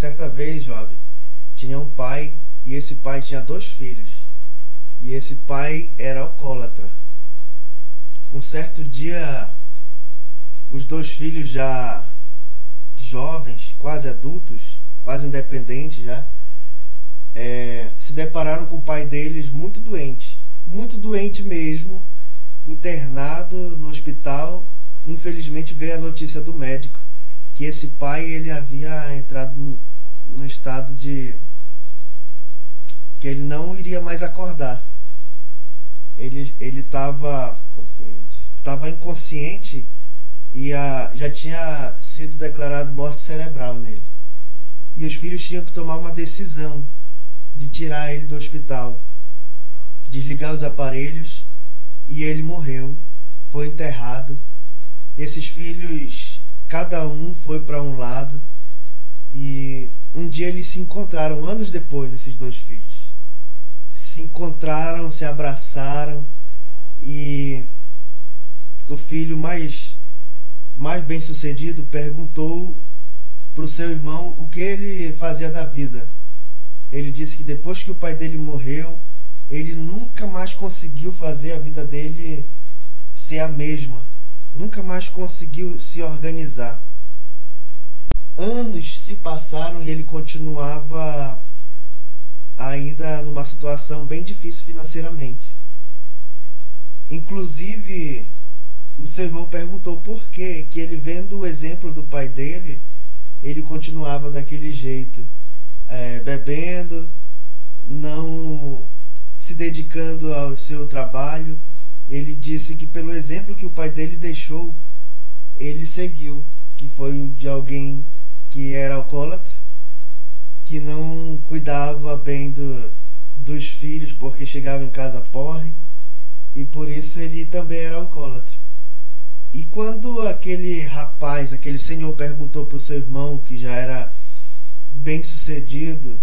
certa vez, Job, tinha um pai e esse pai tinha dois filhos. E esse pai era alcoólatra. Um certo dia, os dois filhos já jovens, quase adultos, quase independentes já, é, se depararam com o pai deles muito doente, muito doente mesmo, internado no hospital. Infelizmente veio a notícia do médico que esse pai ele havia entrado no, estado de que ele não iria mais acordar. Ele ele estava estava inconsciente e a, já tinha sido declarado morte cerebral nele. E os filhos tinham que tomar uma decisão de tirar ele do hospital, desligar os aparelhos e ele morreu, foi enterrado. Esses filhos, cada um foi para um lado um dia eles se encontraram anos depois, esses dois filhos. Se encontraram, se abraçaram e o filho mais mais bem-sucedido perguntou para o seu irmão o que ele fazia da vida. Ele disse que depois que o pai dele morreu, ele nunca mais conseguiu fazer a vida dele ser a mesma. Nunca mais conseguiu se organizar. Anos se passaram e ele continuava ainda numa situação bem difícil financeiramente. Inclusive, o seu irmão perguntou por que que ele vendo o exemplo do pai dele, ele continuava daquele jeito, é, bebendo, não se dedicando ao seu trabalho. Ele disse que pelo exemplo que o pai dele deixou, ele seguiu, que foi de alguém que era alcoólatra, que não cuidava bem do, dos filhos porque chegava em casa porre, e por isso ele também era alcoólatra. E quando aquele rapaz, aquele senhor perguntou para o seu irmão, que já era bem sucedido,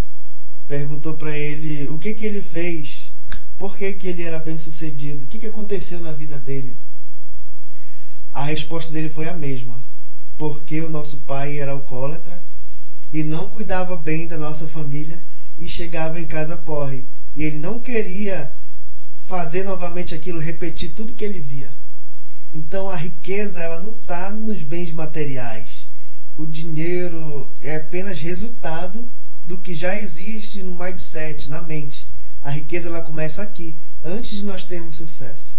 perguntou para ele o que, que ele fez, por que, que ele era bem sucedido, o que, que aconteceu na vida dele. A resposta dele foi a mesma, porque o nosso pai era alcoólatra e não cuidava bem da nossa família e chegava em casa porre. E ele não queria fazer novamente aquilo, repetir tudo que ele via. Então a riqueza ela não está nos bens materiais. O dinheiro é apenas resultado do que já existe no mindset, na mente. A riqueza ela começa aqui, antes de nós termos sucesso.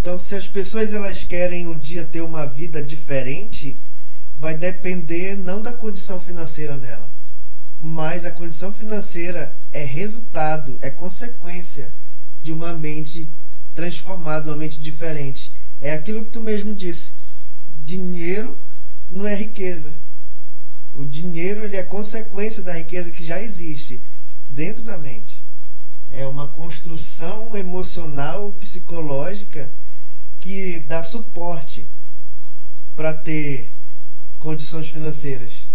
Então, se as pessoas elas querem um dia ter uma vida diferente, vai depender não da condição financeira dela, mas a condição financeira é resultado, é consequência de uma mente transformada, uma mente diferente. É aquilo que tu mesmo disse. Dinheiro não é riqueza. O dinheiro ele é consequência da riqueza que já existe dentro da mente. É uma construção emocional, psicológica dá suporte para ter condições financeiras.